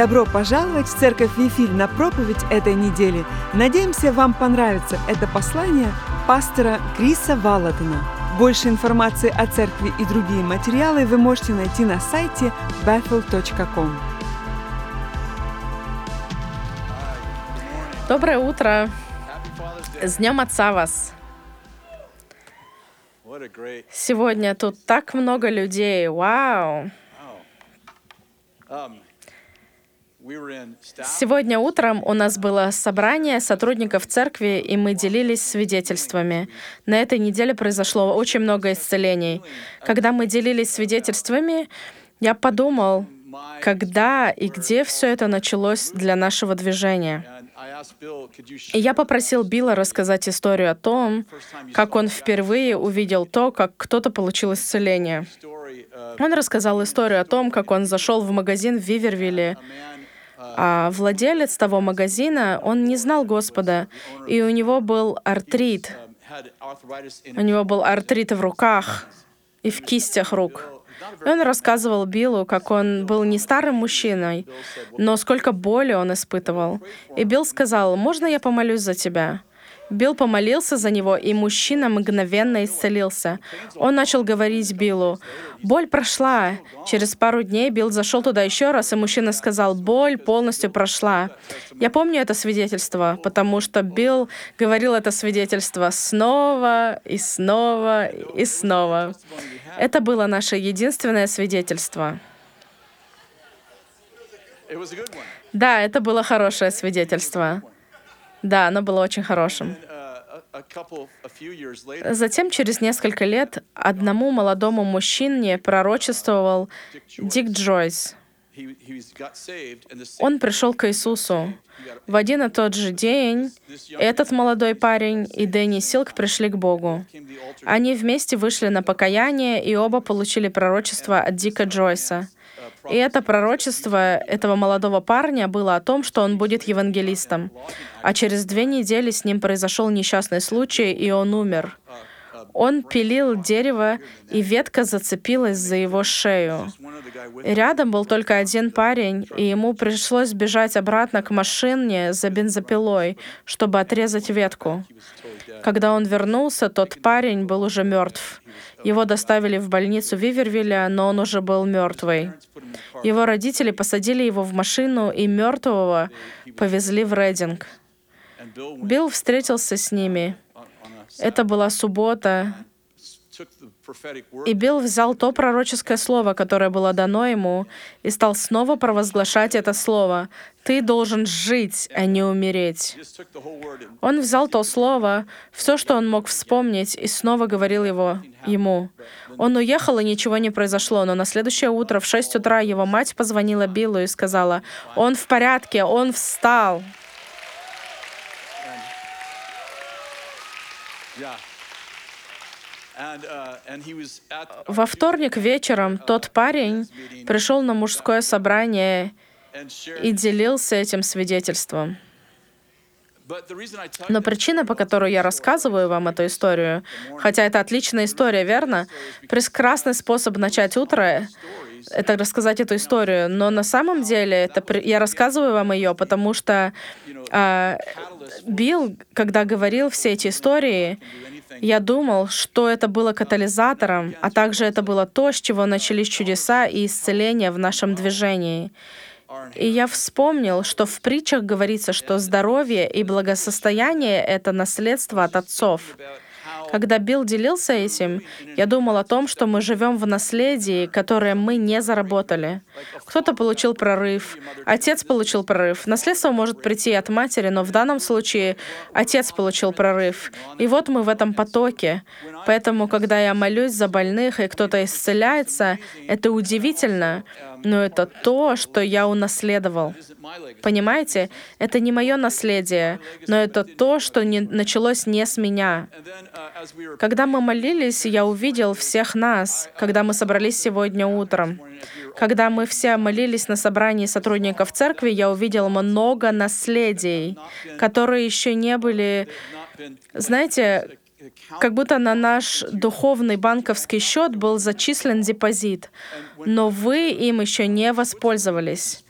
Добро пожаловать в Церковь Вифиль на проповедь этой недели. Надеемся, вам понравится это послание пастора Криса Валатона. Больше информации о церкви и другие материалы вы можете найти на сайте bethel.com. Доброе утро! С Днем Отца вас! Сегодня тут так много людей. Вау! Сегодня утром у нас было собрание сотрудников церкви, и мы делились свидетельствами. На этой неделе произошло очень много исцелений. Когда мы делились свидетельствами, я подумал, когда и где все это началось для нашего движения. И я попросил Билла рассказать историю о том, как он впервые увидел то, как кто-то получил исцеление. Он рассказал историю о том, как он зашел в магазин в Вивервилле, а владелец того магазина, он не знал Господа, и у него был артрит. У него был артрит в руках и в кистях рук. И он рассказывал Биллу, как он был не старым мужчиной, но сколько боли он испытывал. И Билл сказал, «Можно я помолюсь за тебя?» Билл помолился за него, и мужчина мгновенно исцелился. Он начал говорить Биллу, «Боль прошла». Через пару дней Билл зашел туда еще раз, и мужчина сказал, «Боль полностью прошла». Я помню это свидетельство, потому что Билл говорил это свидетельство снова и снова и снова. Это было наше единственное свидетельство. Да, это было хорошее свидетельство. Да, оно было очень хорошим. Затем, через несколько лет, одному молодому мужчине пророчествовал Дик Джойс. Он пришел к Иисусу. В один и тот же день этот молодой парень и Дэнни Силк пришли к Богу. Они вместе вышли на покаяние, и оба получили пророчество от Дика Джойса — и это пророчество этого молодого парня было о том, что он будет евангелистом. А через две недели с ним произошел несчастный случай, и он умер. Он пилил дерево, и ветка зацепилась за его шею. Рядом был только один парень, и ему пришлось бежать обратно к машине за бензопилой, чтобы отрезать ветку. Когда он вернулся, тот парень был уже мертв. Его доставили в больницу Вивервилля, но он уже был мертвый. Его родители посадили его в машину и мертвого повезли в Рейдинг. Билл встретился с ними. Это была суббота, и Билл взял то пророческое слово, которое было дано ему, и стал снова провозглашать это слово. «Ты должен жить, а не умереть». Он взял то слово, все, что он мог вспомнить, и снова говорил его ему. Он уехал, и ничего не произошло, но на следующее утро в 6 утра его мать позвонила Биллу и сказала, «Он в порядке, он встал». Во вторник вечером тот парень пришел на мужское собрание и делился этим свидетельством. Но причина, по которой я рассказываю вам эту историю, хотя это отличная история, верно? Прекрасный способ начать утро — это рассказать эту историю. Но на самом деле это, я рассказываю вам ее, потому что э, Билл, когда говорил все эти истории, я думал, что это было катализатором, а также это было то, с чего начались чудеса и исцеления в нашем движении. И я вспомнил, что в притчах говорится, что здоровье и благосостояние — это наследство от отцов. Когда Билл делился этим, я думал о том, что мы живем в наследии, которое мы не заработали. Кто-то получил прорыв, отец получил прорыв. Наследство может прийти от матери, но в данном случае отец получил прорыв. И вот мы в этом потоке. Поэтому, когда я молюсь за больных, и кто-то исцеляется, это удивительно, но это то, что я унаследовал. Понимаете? Это не мое наследие, но это то, что не, началось не с меня. Когда мы молились, я увидел всех нас, когда мы собрались сегодня утром. Когда мы все молились на собрании сотрудников церкви, я увидел много наследий, которые еще не были... Знаете, как будто на наш духовный банковский счет был зачислен депозит, но вы им еще не воспользовались.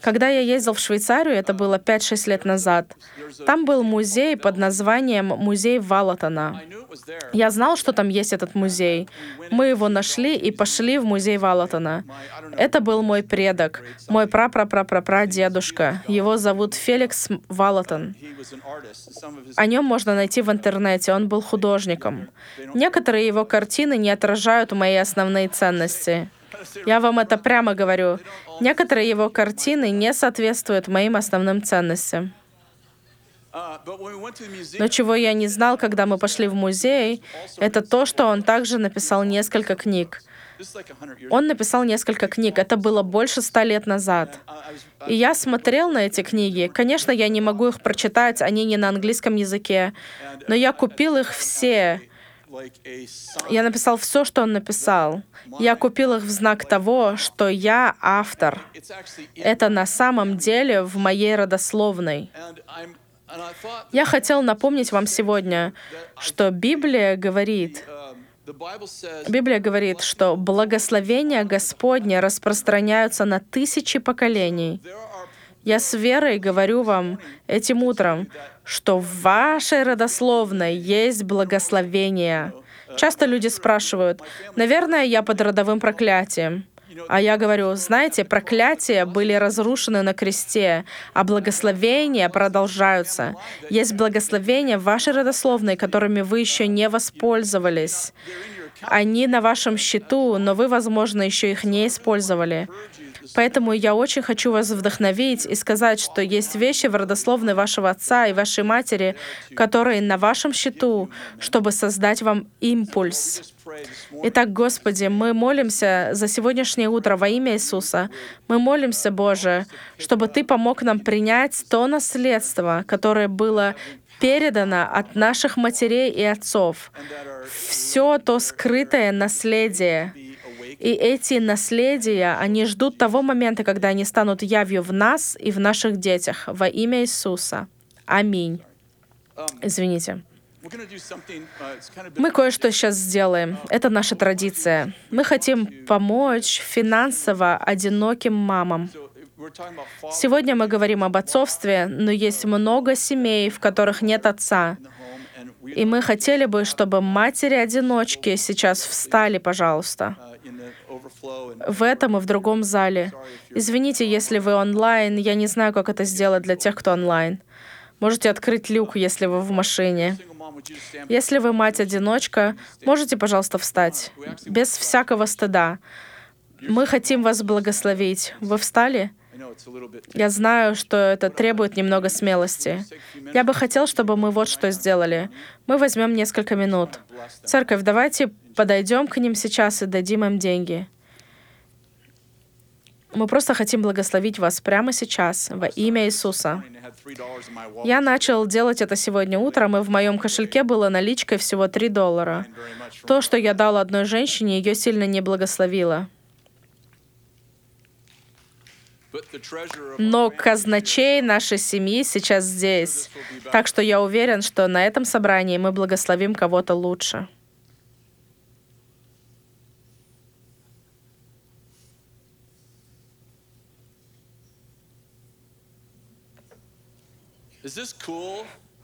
Когда я ездил в Швейцарию, это было 5-6 лет назад, там был музей под названием «Музей Валатона». Я знал, что там есть этот музей. Мы его нашли и пошли в музей Валатона. Это был мой предок, мой прапрапрапрапрадедушка. Его зовут Феликс Валатон. О нем можно найти в интернете, он был художником. Некоторые его картины не отражают мои основные ценности. Я вам это прямо говорю. Некоторые его картины не соответствуют моим основным ценностям. Но чего я не знал, когда мы пошли в музей, это то, что он также написал несколько книг. Он написал несколько книг. Это было больше ста лет назад. И я смотрел на эти книги. Конечно, я не могу их прочитать, они не на английском языке. Но я купил их все. Я написал все, что он написал. Я купил их в знак того, что я автор. Это на самом деле в моей родословной. Я хотел напомнить вам сегодня, что Библия говорит, Библия говорит, что благословения Господня распространяются на тысячи поколений. Я с верой говорю вам этим утром, что в вашей родословной есть благословение. Часто люди спрашивают, наверное, я под родовым проклятием. А я говорю, знаете, проклятия были разрушены на кресте, а благословения продолжаются. Есть благословения в вашей родословной, которыми вы еще не воспользовались. Они на вашем счету, но вы, возможно, еще их не использовали. Поэтому я очень хочу вас вдохновить и сказать, что есть вещи в родословной вашего отца и вашей матери, которые на вашем счету, чтобы создать вам импульс. Итак, Господи, мы молимся за сегодняшнее утро во имя Иисуса. Мы молимся, Боже, чтобы Ты помог нам принять то наследство, которое было передано от наших матерей и отцов. Все то скрытое наследие. И эти наследия, они ждут того момента, когда они станут явью в нас и в наших детях. Во имя Иисуса. Аминь. Извините. Мы кое-что сейчас сделаем. Это наша традиция. Мы хотим помочь финансово одиноким мамам. Сегодня мы говорим об отцовстве, но есть много семей, в которых нет отца. И мы хотели бы, чтобы матери-одиночки сейчас встали, пожалуйста, в этом и в другом зале. Извините, если вы онлайн, я не знаю, как это сделать для тех, кто онлайн. Можете открыть люк, если вы в машине. Если вы мать-одиночка, можете, пожалуйста, встать. Без всякого стыда. Мы хотим вас благословить. Вы встали? Я знаю, что это требует немного смелости. Я бы хотел, чтобы мы вот что сделали. Мы возьмем несколько минут. Церковь, давайте подойдем к ним сейчас и дадим им деньги. Мы просто хотим благословить вас прямо сейчас во имя Иисуса. Я начал делать это сегодня утром, и в моем кошельке было наличкой всего 3 доллара. То, что я дал одной женщине, ее сильно не благословило. Но казначей нашей семьи сейчас здесь. Так что я уверен, что на этом собрании мы благословим кого-то лучше.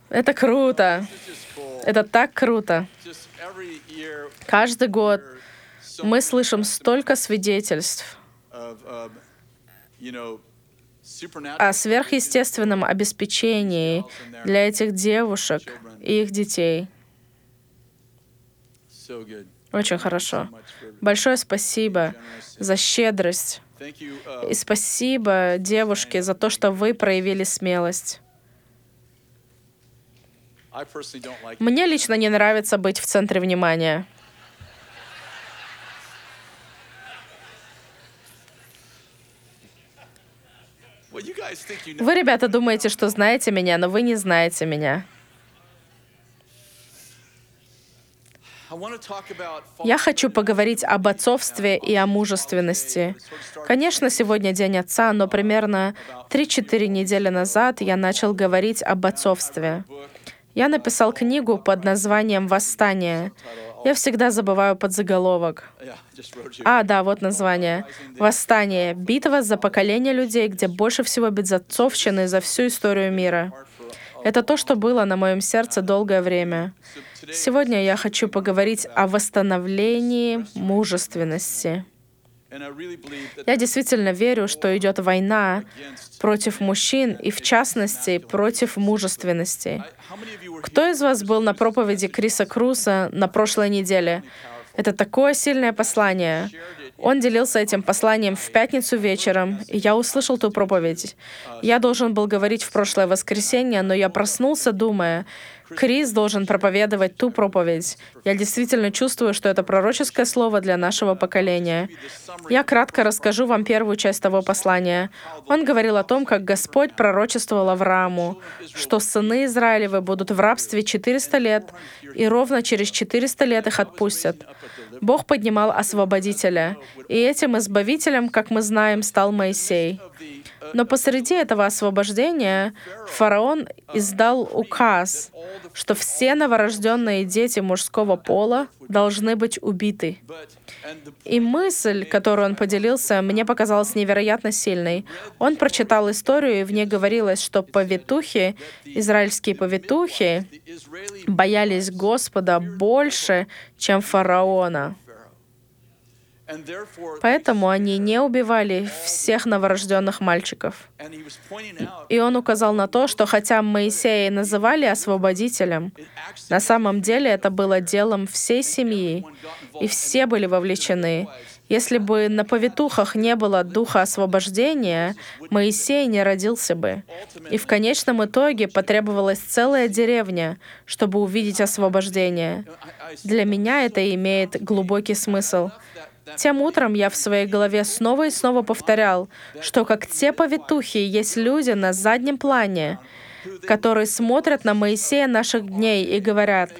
Это круто. Это так круто. Каждый год мы слышим столько свидетельств о сверхъестественном обеспечении для этих девушек и их детей. Очень хорошо. Большое спасибо за щедрость. И спасибо, девушки, за то, что вы проявили смелость. Мне лично не нравится быть в центре внимания. Вы, ребята, думаете, что знаете меня, но вы не знаете меня. Я хочу поговорить об отцовстве и о мужественности. Конечно, сегодня День Отца, но примерно 3-4 недели назад я начал говорить об отцовстве. Я написал книгу под названием «Восстание». Я всегда забываю подзаголовок. А, да, вот название. «Восстание. Битва за поколение людей, где больше всего безотцовщины за всю историю мира». Это то, что было на моем сердце долгое время. Сегодня я хочу поговорить о восстановлении мужественности. Я действительно верю, что идет война против мужчин и, в частности, против мужественности. Кто из вас был на проповеди Криса Круса на прошлой неделе? Это такое сильное послание. Он делился этим посланием в пятницу вечером, и я услышал ту проповедь. Я должен был говорить в прошлое воскресенье, но я проснулся, думая, Крис должен проповедовать ту проповедь. Я действительно чувствую, что это пророческое слово для нашего поколения. Я кратко расскажу вам первую часть того послания. Он говорил о том, как Господь пророчествовал Аврааму, что сыны Израилевы будут в рабстве 400 лет, и ровно через 400 лет их отпустят. Бог поднимал освободителя, и этим избавителем, как мы знаем, стал Моисей. Но посреди этого освобождения фараон издал указ, что все новорожденные дети мужского пола должны быть убиты. И мысль, которую он поделился, мне показалась невероятно сильной. Он прочитал историю, и в ней говорилось, что повитухи, израильские повитухи, боялись Господа больше, чем фараона. Поэтому они не убивали всех новорожденных мальчиков. И он указал на то, что хотя Моисея называли освободителем, на самом деле это было делом всей семьи, и все были вовлечены. Если бы на повитухах не было духа освобождения, Моисей не родился бы. И в конечном итоге потребовалась целая деревня, чтобы увидеть освобождение. Для меня это имеет глубокий смысл. Тем утром я в своей голове снова и снова повторял, что как те повитухи есть люди на заднем плане, которые смотрят на Моисея наших дней и говорят,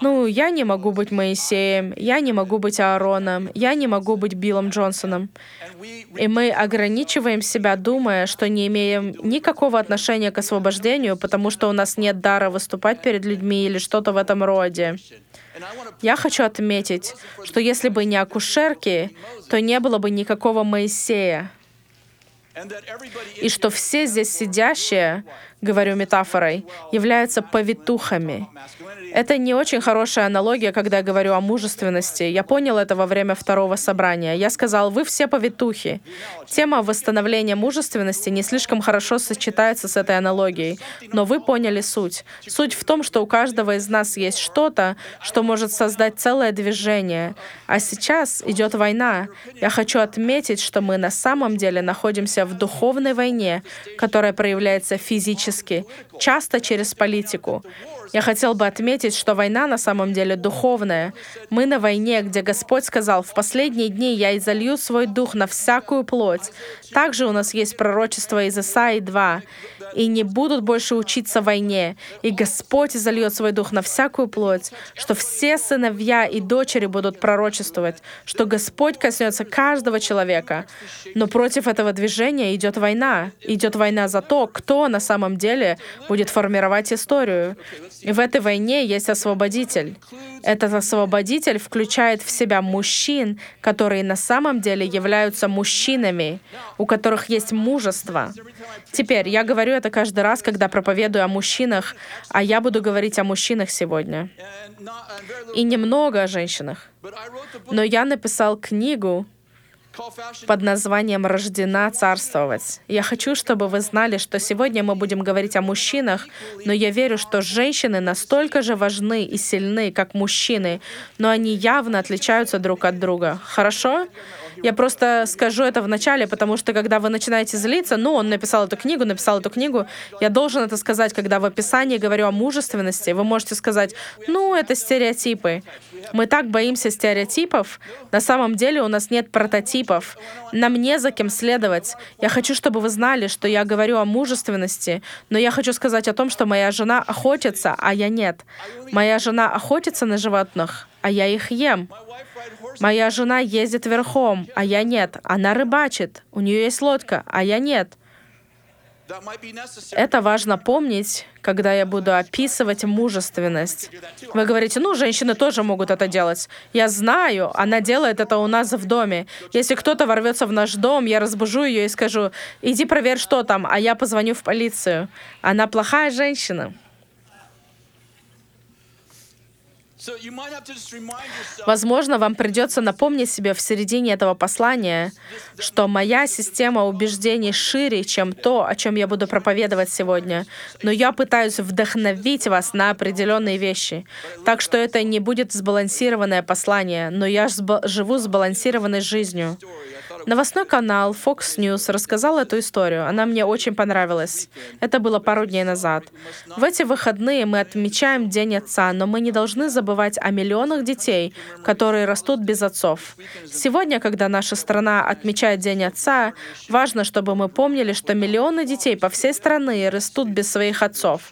ну, я не могу быть Моисеем, я не могу быть Аароном, я не могу быть Биллом Джонсоном. И мы ограничиваем себя, думая, что не имеем никакого отношения к освобождению, потому что у нас нет дара выступать перед людьми или что-то в этом роде. Я хочу отметить, что если бы не акушерки, то не было бы никакого Моисея. И что все здесь сидящие, говорю метафорой, являются повитухами. Это не очень хорошая аналогия, когда я говорю о мужественности. Я понял это во время второго собрания. Я сказал, вы все повитухи. Тема восстановления мужественности не слишком хорошо сочетается с этой аналогией, но вы поняли суть. Суть в том, что у каждого из нас есть что-то, что может создать целое движение. А сейчас идет война. Я хочу отметить, что мы на самом деле находимся в духовной войне, которая проявляется физически, часто через политику. Я хотел бы отметить, что война на самом деле духовная. Мы на войне, где Господь сказал, «В последние дни я изолью свой дух на всякую плоть». Также у нас есть пророчество из Исаии 2 и не будут больше учиться войне. И Господь изольет свой дух на всякую плоть, что все сыновья и дочери будут пророчествовать, что Господь коснется каждого человека. Но против этого движения идет война. Идет война за то, кто на самом деле будет формировать историю. И в этой войне есть освободитель. Этот освободитель включает в себя мужчин, которые на самом деле являются мужчинами, у которых есть мужество. Теперь, я говорю это каждый раз, когда проповедую о мужчинах, а я буду говорить о мужчинах сегодня. И немного о женщинах. Но я написал книгу, под названием «Рождена царствовать». Я хочу, чтобы вы знали, что сегодня мы будем говорить о мужчинах, но я верю, что женщины настолько же важны и сильны, как мужчины, но они явно отличаются друг от друга. Хорошо? Я просто скажу это в начале, потому что когда вы начинаете злиться, ну, он написал эту книгу, написал эту книгу, я должен это сказать, когда в описании говорю о мужественности, вы можете сказать, ну, это стереотипы. Мы так боимся стереотипов. На самом деле у нас нет прототипов. Нам не за кем следовать. Я хочу, чтобы вы знали, что я говорю о мужественности, но я хочу сказать о том, что моя жена охотится, а я нет. Моя жена охотится на животных, а я их ем. Моя жена ездит верхом, а я нет. Она рыбачит. У нее есть лодка, а я нет. Это важно помнить, когда я буду описывать мужественность. Вы говорите, ну, женщины тоже могут это делать. Я знаю, она делает это у нас в доме. Если кто-то ворвется в наш дом, я разбужу ее и скажу, иди проверь, что там, а я позвоню в полицию. Она плохая женщина. Возможно, вам придется напомнить себе в середине этого послания, что моя система убеждений шире, чем то, о чем я буду проповедовать сегодня. Но я пытаюсь вдохновить вас на определенные вещи. Так что это не будет сбалансированное послание, но я живу сбалансированной жизнью. Новостной канал Fox News рассказал эту историю. Она мне очень понравилась. Это было пару дней назад. В эти выходные мы отмечаем День Отца, но мы не должны забывать о миллионах детей, которые растут без отцов. Сегодня, когда наша страна отмечает День Отца, важно, чтобы мы помнили, что миллионы детей по всей стране растут без своих отцов.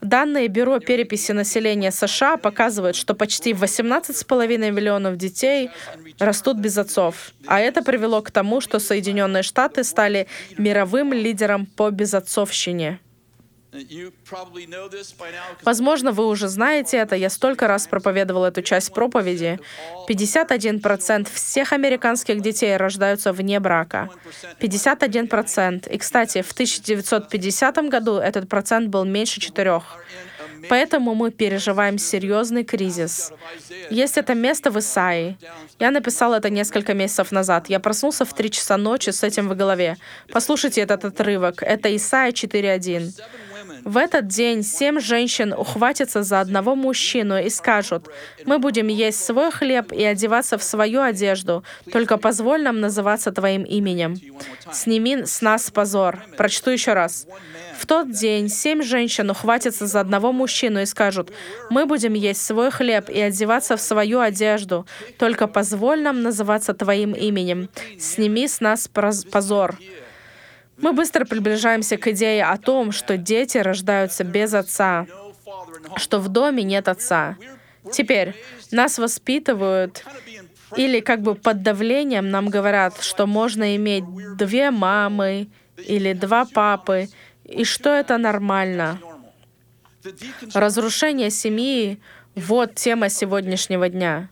Данные Бюро переписи населения США показывают, что почти 18,5 миллионов детей растут без отцов. А это привело к тому, что Соединенные Штаты стали мировым лидером по безотцовщине. Возможно, вы уже знаете это. Я столько раз проповедовал эту часть проповеди. 51% всех американских детей рождаются вне брака. 51%. И, кстати, в 1950 году этот процент был меньше четырех. Поэтому мы переживаем серьезный кризис. Есть это место в Исаии. Я написал это несколько месяцев назад. Я проснулся в 3 часа ночи с этим в голове. Послушайте этот отрывок. Это Исаия 4.1. В этот день семь женщин ухватятся за одного мужчину и скажут, «Мы будем есть свой хлеб и одеваться в свою одежду, только позволь нам называться Твоим именем. Сними с нас позор». Прочту еще раз. В тот день семь женщин ухватятся за одного мужчину и скажут, «Мы будем есть свой хлеб и одеваться в свою одежду, только позволь нам называться Твоим именем. Сними с нас позор». Мы быстро приближаемся к идее о том, что дети рождаются без отца, что в доме нет отца. Теперь нас воспитывают или как бы под давлением нам говорят, что можно иметь две мамы или два папы, и что это нормально. Разрушение семьи — вот тема сегодняшнего дня.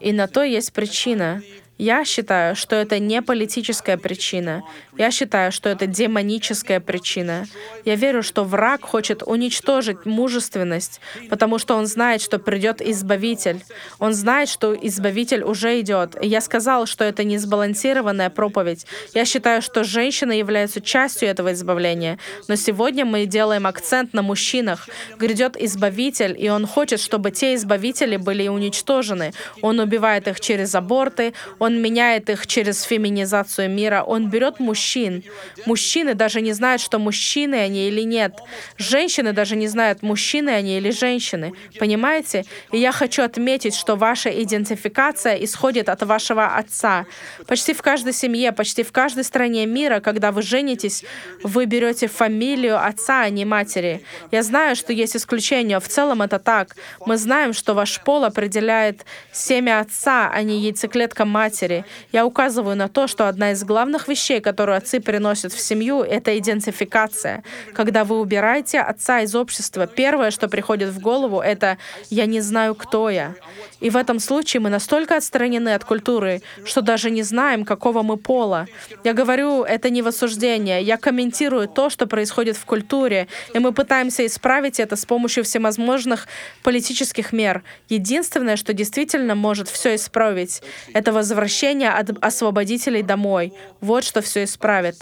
И на то есть причина. Я считаю, что это не политическая причина. Я считаю, что это демоническая причина. Я верю, что враг хочет уничтожить мужественность, потому что он знает, что придет Избавитель. Он знает, что Избавитель уже идет. И я сказал, что это не сбалансированная проповедь. Я считаю, что женщины являются частью этого избавления. Но сегодня мы делаем акцент на мужчинах. Грядет Избавитель, и он хочет, чтобы те избавители были уничтожены. Он убивает их через аборты, он меняет их через феминизацию мира. Он берет мужчин. Мужчины даже не знают, что мужчины они или нет. Женщины даже не знают, мужчины они или женщины. Понимаете? И я хочу отметить, что ваша идентификация исходит от вашего отца. Почти в каждой семье, почти в каждой стране мира, когда вы женитесь, вы берете фамилию отца, а не матери. Я знаю, что есть исключения. В целом это так. Мы знаем, что ваш пол определяет семя отца, а не яйцеклетка матери матери. Я указываю на то, что одна из главных вещей, которую отцы приносят в семью, это идентификация. Когда вы убираете отца из общества, первое, что приходит в голову, это «я не знаю, кто я». И в этом случае мы настолько отстранены от культуры, что даже не знаем, какого мы пола. Я говорю, это не в осуждение. Я комментирую то, что происходит в культуре, и мы пытаемся исправить это с помощью всевозможных политических мер. Единственное, что действительно может все исправить, это возвращение от освободителей домой. Вот что все исправит.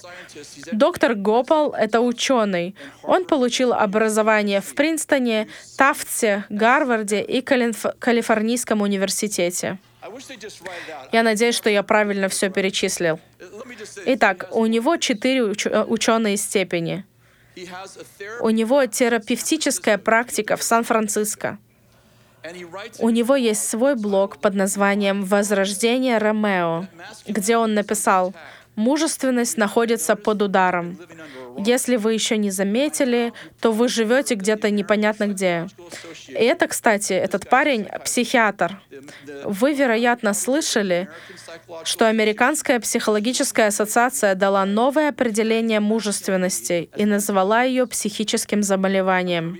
Доктор Гопал — это ученый. Он получил образование в Принстоне, Тафтсе, Гарварде и Калифорнийском Калифорнийском университете. Я надеюсь, что я правильно все перечислил. Итак, у него четыре уч- ученые степени. У него терапевтическая практика в Сан-Франциско. У него есть свой блог под названием «Возрождение Ромео», где он написал Мужественность находится под ударом. Если вы еще не заметили, то вы живете где-то непонятно где. И это, кстати, этот парень психиатр. Вы, вероятно, слышали, что Американская психологическая ассоциация дала новое определение мужественности и назвала ее психическим заболеванием.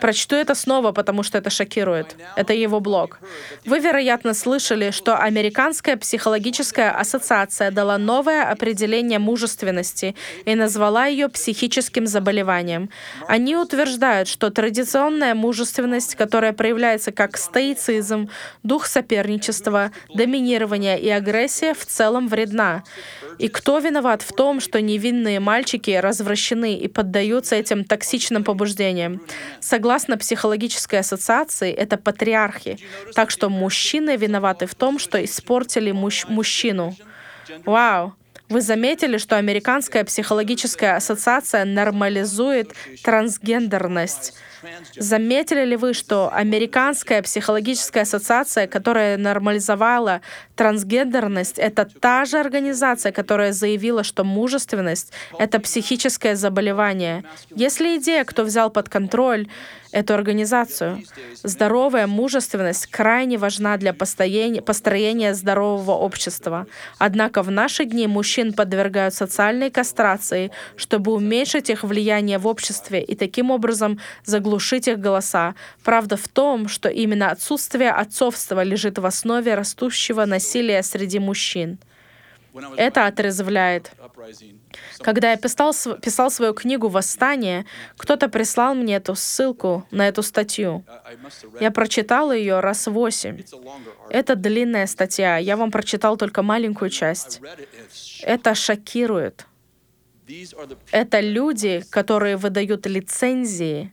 Прочту это снова, потому что это шокирует. Это его блог. Вы, вероятно, слышали, что Американская психологическая ассоциация дала новое определение мужественности и назвала ее психическим заболеванием. Они утверждают, что традиционная мужественность, которая проявляется как стоицизм, дух соперничества, доминирования и агрессия, в целом вредна. И кто виноват в том, что невинные мальчики развращены и поддаются этим токсичным побуждениям? Согласно психологической ассоциации, это патриархи. Так что мужчины виноваты в том, что испортили муж- мужчину. Вау! Вы заметили, что Американская психологическая ассоциация нормализует трансгендерность? Заметили ли вы, что Американская психологическая ассоциация, которая нормализовала трансгендерность, это та же организация, которая заявила, что мужественность — это психическое заболевание? Есть ли идея, кто взял под контроль эту организацию? Здоровая мужественность крайне важна для построения, здорового общества. Однако в наши дни мужчин подвергают социальной кастрации, чтобы уменьшить их влияние в обществе и таким образом заглушить их голоса. Правда в том, что именно отсутствие отцовства лежит в основе растущего насилия среди мужчин. Это отрезвляет. Когда я писал, писал свою книгу «Восстание», кто-то прислал мне эту ссылку на эту статью. Я прочитал ее раз восемь. Это длинная статья. Я вам прочитал только маленькую часть. Это шокирует. Это люди, которые выдают лицензии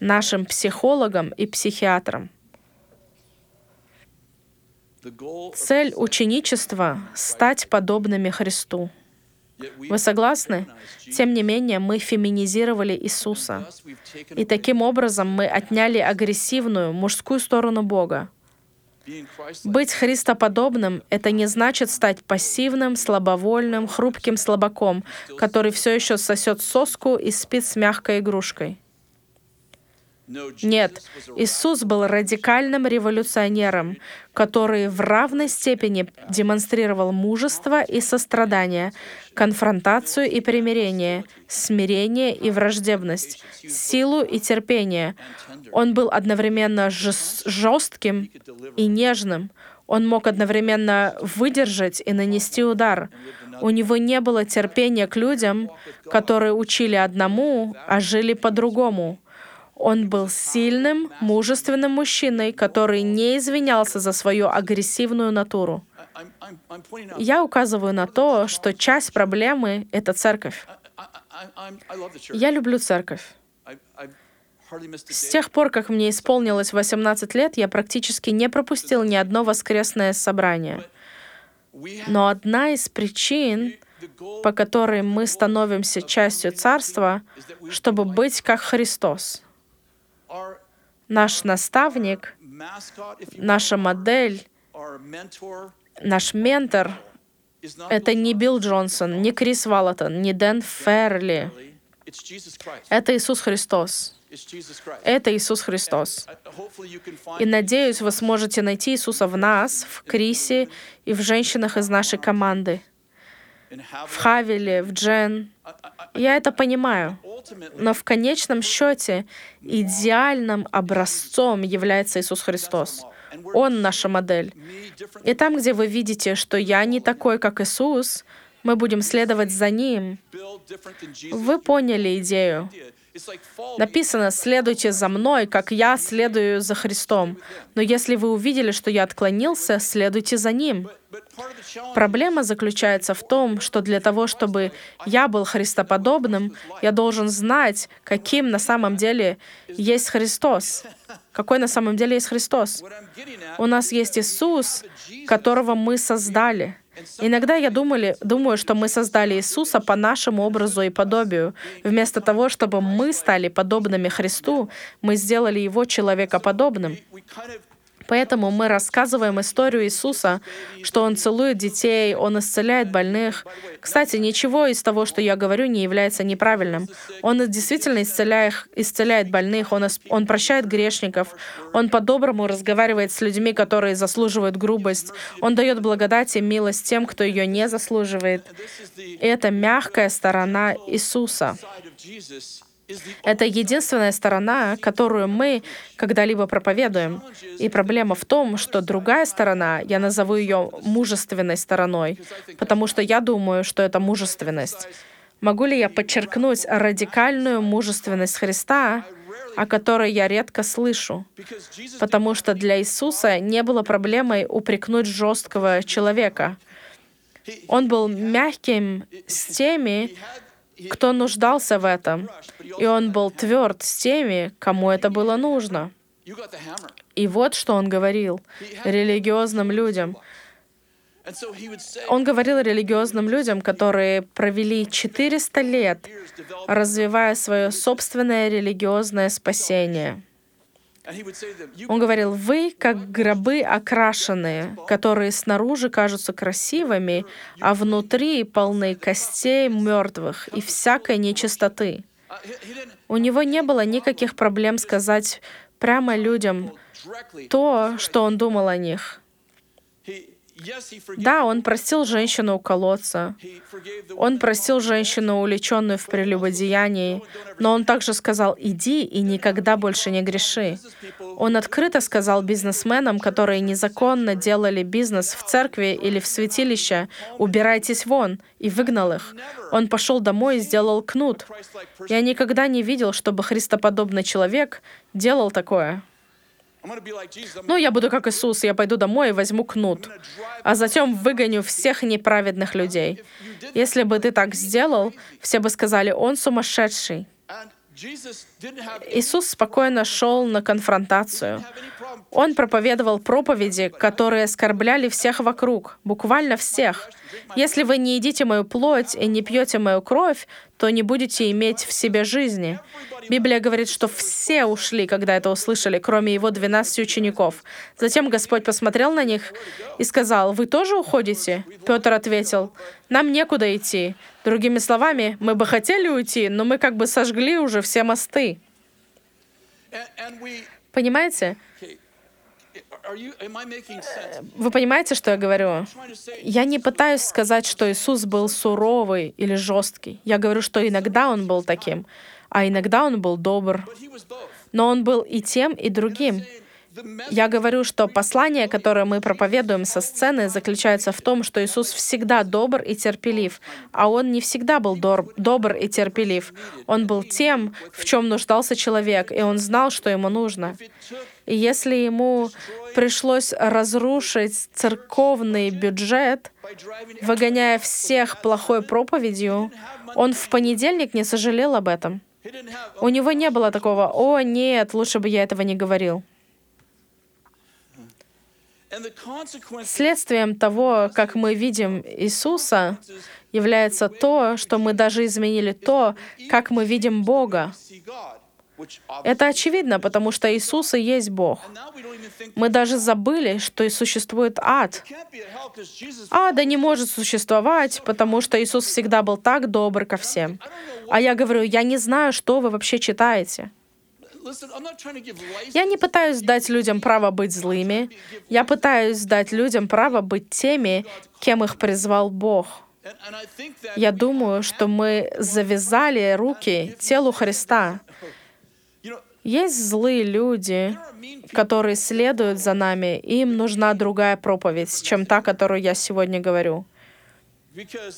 нашим психологам и психиатрам. Цель ученичества — стать подобными Христу. Вы согласны? Тем не менее, мы феминизировали Иисуса. И таким образом мы отняли агрессивную мужскую сторону Бога. Быть Христоподобным — это не значит стать пассивным, слабовольным, хрупким слабаком, который все еще сосет соску и спит с мягкой игрушкой. Нет, Иисус был радикальным революционером, который в равной степени демонстрировал мужество и сострадание, конфронтацию и примирение, смирение и враждебность, силу и терпение. Он был одновременно жестким и нежным. Он мог одновременно выдержать и нанести удар. У него не было терпения к людям, которые учили одному, а жили по-другому. Он был сильным, мужественным мужчиной, который не извинялся за свою агрессивную натуру. Я указываю на то, что часть проблемы — это церковь. Я люблю церковь. С тех пор, как мне исполнилось 18 лет, я практически не пропустил ни одно воскресное собрание. Но одна из причин, по которой мы становимся частью Царства, чтобы быть как Христос — наш наставник, наша модель, наш ментор — это не Билл Джонсон, не Крис Валлатон, не Дэн Ферли. Это Иисус Христос. Это Иисус Христос. И надеюсь, вы сможете найти Иисуса в нас, в Крисе и в женщинах из нашей команды в Хавеле, в Джен. Я это понимаю. Но в конечном счете идеальным образцом является Иисус Христос. Он наша модель. И там, где вы видите, что я не такой, как Иисус, мы будем следовать за Ним. Вы поняли идею. Написано, следуйте за мной, как я следую за Христом. Но если вы увидели, что я отклонился, следуйте за ним. Проблема заключается в том, что для того, чтобы я был христоподобным, я должен знать, каким на самом деле есть Христос. Какой на самом деле есть Христос? У нас есть Иисус, которого мы создали — Иногда я думали, думаю, что мы создали Иисуса по нашему образу и подобию. Вместо того, чтобы мы стали подобными Христу, мы сделали Его человекоподобным. Поэтому мы рассказываем историю Иисуса, что Он целует детей, Он исцеляет больных. Кстати, ничего из того, что я говорю, не является неправильным. Он действительно исцеляет, исцеляет больных, он, он прощает грешников, Он по-доброму разговаривает с людьми, которые заслуживают грубость. Он дает благодать и милость тем, кто ее не заслуживает. И это мягкая сторона Иисуса. Это единственная сторона, которую мы когда-либо проповедуем. И проблема в том, что другая сторона, я назову ее мужественной стороной, потому что я думаю, что это мужественность. Могу ли я подчеркнуть радикальную мужественность Христа, о которой я редко слышу? Потому что для Иисуса не было проблемой упрекнуть жесткого человека. Он был мягким с теми, кто нуждался в этом, и он был тверд с теми, кому это было нужно. И вот что он говорил религиозным людям. Он говорил религиозным людям, которые провели 400 лет, развивая свое собственное религиозное спасение. Он говорил, вы как гробы окрашенные, которые снаружи кажутся красивыми, а внутри полны костей мертвых и всякой нечистоты. У него не было никаких проблем сказать прямо людям то, что он думал о них. Да, он простил женщину у колодца. Он простил женщину, увлеченную в прелюбодеянии. Но он также сказал, иди и никогда больше не греши. Он открыто сказал бизнесменам, которые незаконно делали бизнес в церкви или в святилище, убирайтесь вон, и выгнал их. Он пошел домой и сделал кнут. Я никогда не видел, чтобы христоподобный человек делал такое. Ну, я буду как Иисус, я пойду домой и возьму кнут, а затем выгоню всех неправедных людей. Если бы ты так сделал, все бы сказали, он сумасшедший. Иисус спокойно шел на конфронтацию. Он проповедовал проповеди, которые оскорбляли всех вокруг, буквально всех. Если вы не едите мою плоть и не пьете мою кровь, то не будете иметь в себе жизни. Библия говорит, что все ушли, когда это услышали, кроме его 12 учеников. Затем Господь посмотрел на них и сказал, «Вы тоже уходите?» Петр ответил, «Нам некуда идти. Другими словами, мы бы хотели уйти, но мы как бы сожгли уже все мосты». Понимаете? Вы понимаете, что я говорю? Я не пытаюсь сказать, что Иисус был суровый или жесткий. Я говорю, что иногда Он был таким, а иногда Он был добр. Но Он был и тем, и другим. Я говорю, что послание, которое мы проповедуем со сцены, заключается в том, что Иисус всегда добр и терпелив, а Он не всегда был дор- добр и терпелив. Он был тем, в чем нуждался человек, и Он знал, что ему нужно. Если ему пришлось разрушить церковный бюджет, выгоняя всех плохой проповедью, он в понедельник не сожалел об этом. У него не было такого «О, нет, лучше бы я этого не говорил». Следствием того, как мы видим Иисуса, является то, что мы даже изменили то, как мы видим Бога. Это очевидно, потому что Иисус и есть Бог. Мы даже забыли, что и существует ад. Ада не может существовать, потому что Иисус всегда был так добр ко всем. А я говорю, я не знаю, что вы вообще читаете. Я не пытаюсь дать людям право быть злыми. Я пытаюсь дать людям право быть теми, кем их призвал Бог. Я думаю, что мы завязали руки телу Христа. Есть злые люди, которые следуют за нами, и им нужна другая проповедь, чем та, которую я сегодня говорю.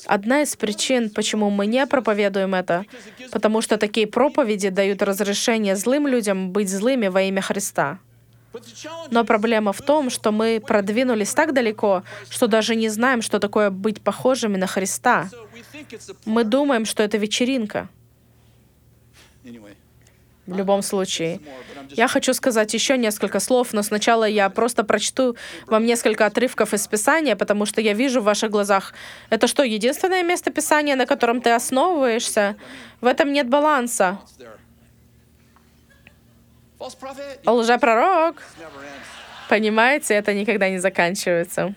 Одна из причин, почему мы не проповедуем это, потому что такие проповеди дают разрешение злым людям быть злыми во имя Христа. Но проблема в том, что мы продвинулись так далеко, что даже не знаем, что такое быть похожими на Христа. Мы думаем, что это вечеринка в любом случае. Я хочу сказать еще несколько слов, но сначала я просто прочту вам несколько отрывков из Писания, потому что я вижу в ваших глазах, это что, единственное место Писания, на котором ты основываешься? В этом нет баланса. Лжепророк. Понимаете, это никогда не заканчивается.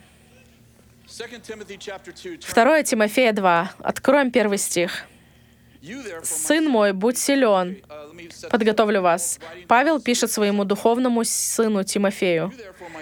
2 Тимофея 2. Откроем первый стих. «Сын мой, будь силен, подготовлю вас». Павел пишет своему духовному сыну Тимофею.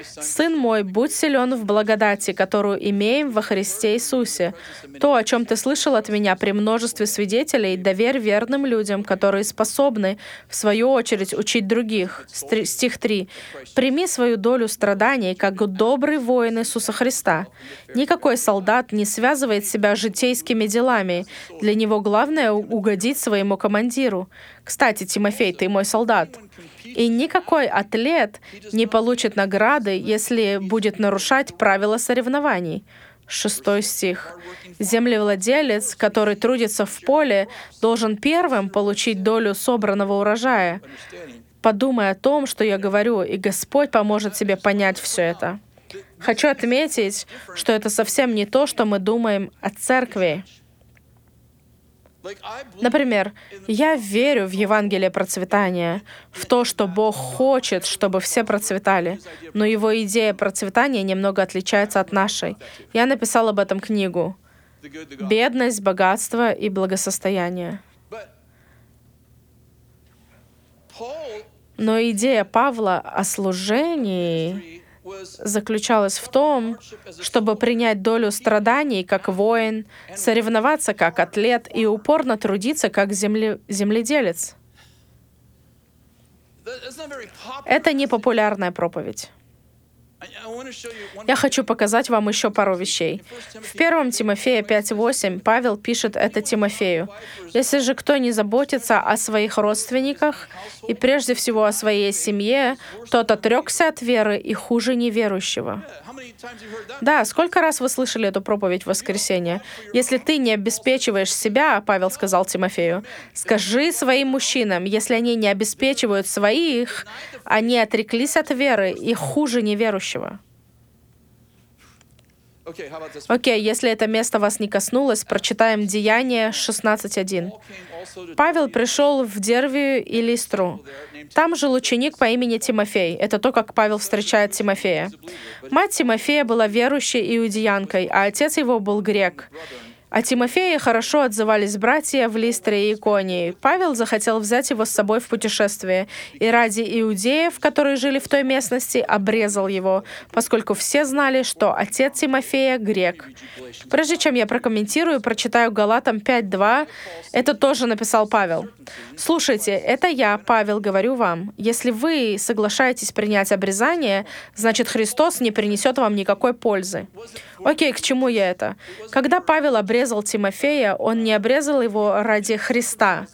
«Сын мой, будь силен в благодати, которую имеем во Христе Иисусе. То, о чем ты слышал от меня при множестве свидетелей, доверь верным людям, которые способны, в свою очередь, учить других». Стих 3. «Прими свою долю страданий, как добрый воин Иисуса Христа. Никакой солдат не связывает себя житейскими делами. Для него главное — угодить своему командиру. Кстати, Тимофей, ты мой солдат. И никакой атлет не получит награды, если будет нарушать правила соревнований. Шестой стих. Землевладелец, который трудится в поле, должен первым получить долю собранного урожая. Подумай о том, что я говорю, и Господь поможет тебе понять все это. Хочу отметить, что это совсем не то, что мы думаем о церкви. Например, я верю в Евангелие процветания, в то, что Бог хочет, чтобы все процветали, но его идея процветания немного отличается от нашей. Я написал об этом книгу «Бедность, богатство и благосостояние». Но идея Павла о служении заключалась в том, чтобы принять долю страданий как воин, соревноваться как атлет и упорно трудиться как земле... земледелец. Это не популярная проповедь. Я хочу показать вам еще пару вещей. В 1 Тимофея 5.8 Павел пишет это Тимофею. «Если же кто не заботится о своих родственниках и прежде всего о своей семье, тот отрекся от веры и хуже неверующего». Да, сколько раз вы слышали эту проповедь в воскресенье? Если ты не обеспечиваешь себя, Павел сказал Тимофею, скажи своим мужчинам, если они не обеспечивают своих, они отреклись от веры и хуже неверующего. Окей, okay, если это место вас не коснулось, прочитаем Деяние 16.1. Павел пришел в Дервию и Листру. Там жил ученик по имени Тимофей. Это то, как Павел встречает Тимофея. Мать Тимофея была верующей иудеянкой, а отец его был грек. О Тимофее хорошо отзывались братья в Листре и Иконии. Павел захотел взять его с собой в путешествие, и ради иудеев, которые жили в той местности, обрезал его, поскольку все знали, что отец Тимофея — грек. Прежде чем я прокомментирую, прочитаю Галатам 5.2, это тоже написал Павел. «Слушайте, это я, Павел, говорю вам. Если вы соглашаетесь принять обрезание, значит, Христос не принесет вам никакой пользы». Окей, к чему я это? Когда Павел обрезал Тимофея, он не обрезал его ради Христа.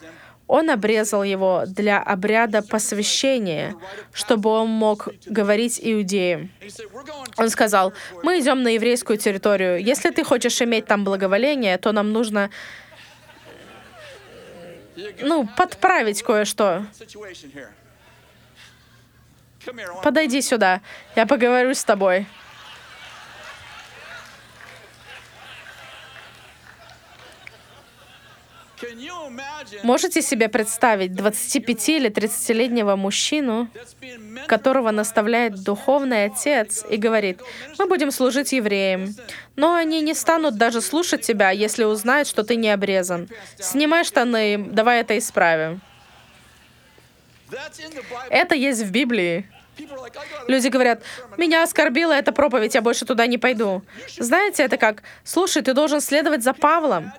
Он обрезал его для обряда посвящения, чтобы он мог говорить иудеям. Он сказал, мы идем на еврейскую территорию. Если ты хочешь иметь там благоволение, то нам нужно ну, подправить кое-что. Подойди сюда, я поговорю с тобой. Можете себе представить 25 или 30-летнего мужчину, которого наставляет духовный отец и говорит, мы будем служить евреям, но они не станут даже слушать тебя, если узнают, что ты не обрезан. Снимай штаны, давай это исправим. Это есть в Библии. Люди говорят, меня оскорбила эта проповедь, я больше туда не пойду. Знаете, это как, слушай, ты должен следовать за Павлом.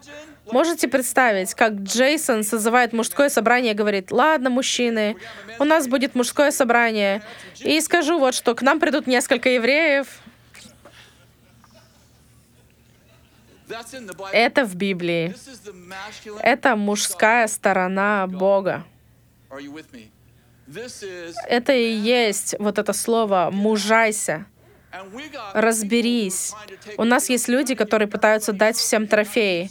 Можете представить, как Джейсон созывает мужское собрание и говорит, ладно, мужчины, у нас будет мужское собрание. И скажу вот что, к нам придут несколько евреев. Это в Библии. Это мужская сторона Бога. Это и есть вот это слово «мужайся». Разберись. У нас есть люди, которые пытаются дать всем трофеи.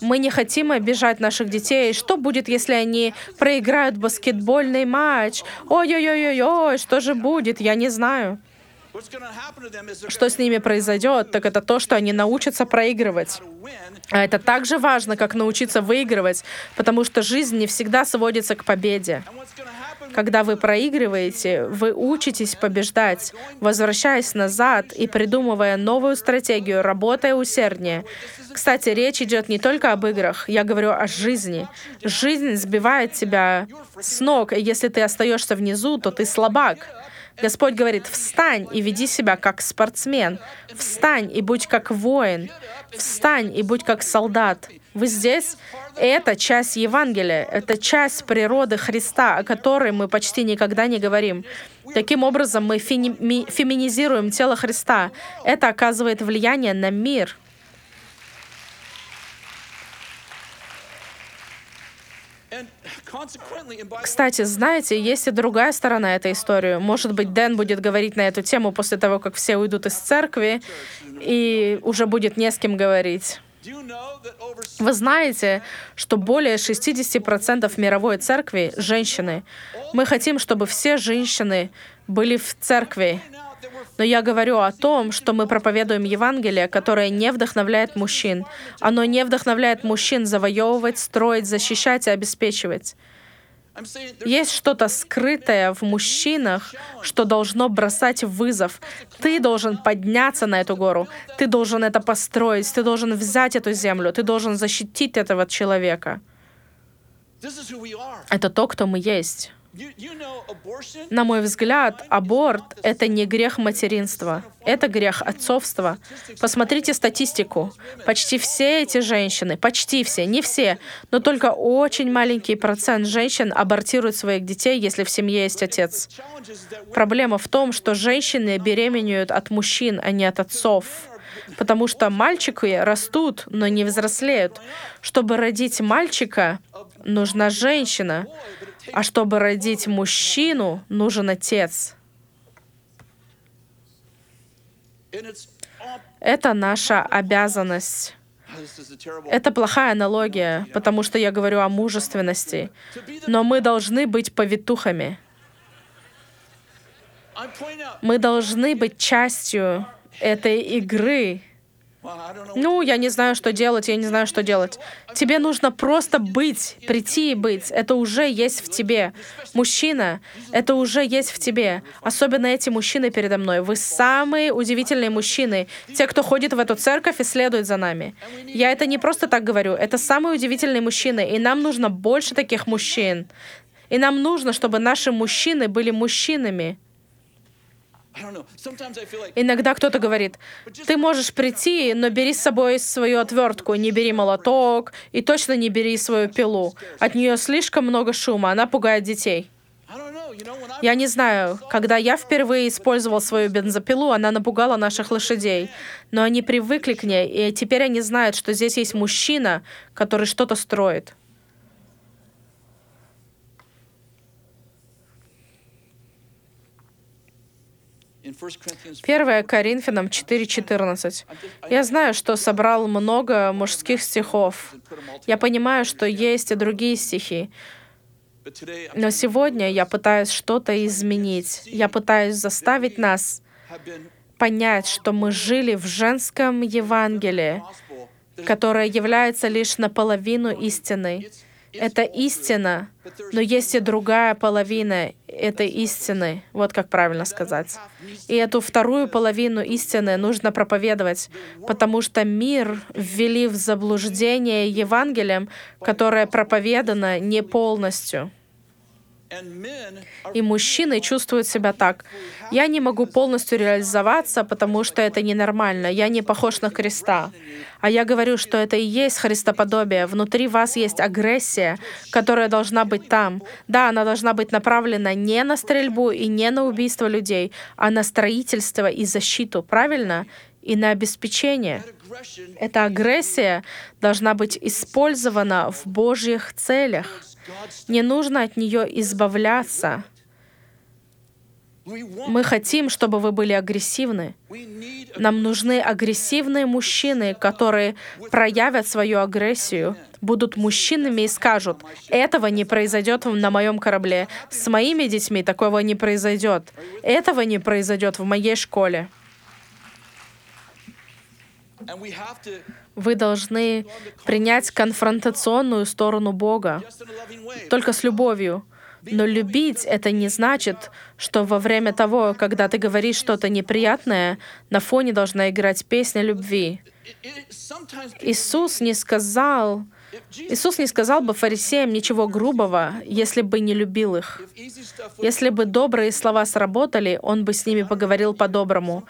Мы не хотим обижать наших детей. Что будет, если они проиграют баскетбольный матч? Ой-ой-ой-ой, что же будет? Я не знаю. Что с ними произойдет, так это то, что они научатся проигрывать. А это так же важно, как научиться выигрывать, потому что жизнь не всегда сводится к победе. Когда вы проигрываете, вы учитесь побеждать, возвращаясь назад и придумывая новую стратегию, работая усерднее. Кстати, речь идет не только об играх, я говорю о жизни. Жизнь сбивает тебя с ног, и если ты остаешься внизу, то ты слабак. Господь говорит, встань и веди себя как спортсмен. Встань и будь как воин. Встань и будь как солдат. Вы здесь? Это часть Евангелия, это часть природы Христа, о которой мы почти никогда не говорим. Таким образом, мы феминизируем тело Христа. Это оказывает влияние на мир. Кстати, знаете, есть и другая сторона этой истории. Может быть, Дэн будет говорить на эту тему после того, как все уйдут из церкви, и уже будет не с кем говорить. Вы знаете, что более 60% мировой церкви — женщины. Мы хотим, чтобы все женщины были в церкви. Но я говорю о том, что мы проповедуем Евангелие, которое не вдохновляет мужчин. Оно не вдохновляет мужчин завоевывать, строить, защищать и обеспечивать. Есть что-то скрытое в мужчинах, что должно бросать вызов. Ты должен подняться на эту гору, ты должен это построить, ты должен взять эту землю, ты должен защитить этого человека. Это то, кто мы есть. На мой взгляд, аборт — это не грех материнства, это грех отцовства. Посмотрите статистику. Почти все эти женщины, почти все, не все, но только очень маленький процент женщин абортируют своих детей, если в семье есть отец. Проблема в том, что женщины беременеют от мужчин, а не от отцов. Потому что мальчики растут, но не взрослеют. Чтобы родить мальчика, нужна женщина. А чтобы родить мужчину, нужен отец. Это наша обязанность. Это плохая аналогия, потому что я говорю о мужественности. Но мы должны быть повитухами. Мы должны быть частью этой игры, ну, я не знаю, что делать, я не знаю, что делать. Тебе нужно просто быть, прийти и быть. Это уже есть в тебе. Мужчина, это уже есть в тебе. Особенно эти мужчины передо мной. Вы самые удивительные мужчины. Те, кто ходит в эту церковь и следует за нами. Я это не просто так говорю. Это самые удивительные мужчины. И нам нужно больше таких мужчин. И нам нужно, чтобы наши мужчины были мужчинами. Иногда кто-то говорит, ты можешь прийти, но бери с собой свою отвертку, не бери молоток и точно не бери свою пилу. От нее слишком много шума, она пугает детей. Я не знаю, когда я впервые использовал свою бензопилу, она напугала наших лошадей. Но они привыкли к ней, и теперь они знают, что здесь есть мужчина, который что-то строит. 1 Коринфянам 4.14. Я знаю, что собрал много мужских стихов. Я понимаю, что есть и другие стихи. Но сегодня я пытаюсь что-то изменить. Я пытаюсь заставить нас понять, что мы жили в женском Евангелии, которое является лишь наполовину истиной. Это истина, но есть и другая половина этой истины, вот как правильно сказать. И эту вторую половину истины нужно проповедовать, потому что мир ввели в заблуждение Евангелием, которое проповедано не полностью. И мужчины чувствуют себя так. Я не могу полностью реализоваться, потому что это ненормально. Я не похож на Христа. А я говорю, что это и есть христоподобие. Внутри вас есть агрессия, которая должна быть там. Да, она должна быть направлена не на стрельбу и не на убийство людей, а на строительство и защиту. Правильно? И на обеспечение. Эта агрессия должна быть использована в Божьих целях. Не нужно от нее избавляться. Мы хотим, чтобы вы были агрессивны. Нам нужны агрессивные мужчины, которые проявят свою агрессию, будут мужчинами и скажут, этого не произойдет на моем корабле, с моими детьми такого не произойдет, этого не произойдет в моей школе. Вы должны принять конфронтационную сторону Бога только с любовью. Но любить — это не значит, что во время того, когда ты говоришь что-то неприятное, на фоне должна играть песня любви. Иисус не сказал, Иисус не сказал бы фарисеям ничего грубого, если бы не любил их. Если бы добрые слова сработали, Он бы с ними поговорил по-доброму.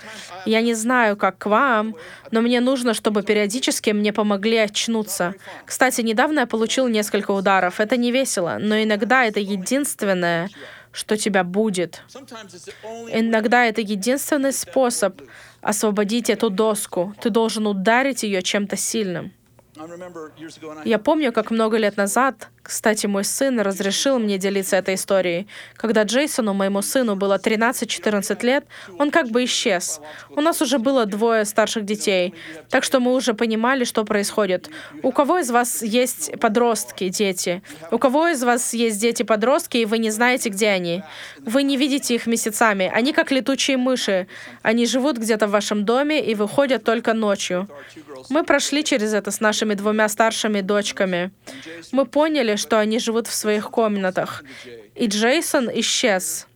Я не знаю, как к вам, но мне нужно, чтобы периодически мне помогли очнуться. Кстати, недавно я получил несколько ударов. Это не весело, но иногда это единственное, что тебя будет. Иногда это единственный способ освободить эту доску. Ты должен ударить ее чем-то сильным. Я помню, как много лет назад, кстати, мой сын разрешил мне делиться этой историей. Когда Джейсону, моему сыну, было 13-14 лет, он как бы исчез. У нас уже было двое старших детей, так что мы уже понимали, что происходит. У кого из вас есть подростки, дети? У кого из вас есть дети-подростки, и вы не знаете, где они? Вы не видите их месяцами. Они как летучие мыши. Они живут где-то в вашем доме и выходят только ночью. Мы прошли через это с нашими двумя старшими дочками. Мы поняли, что они живут в своих комнатах. И Джейсон исчез.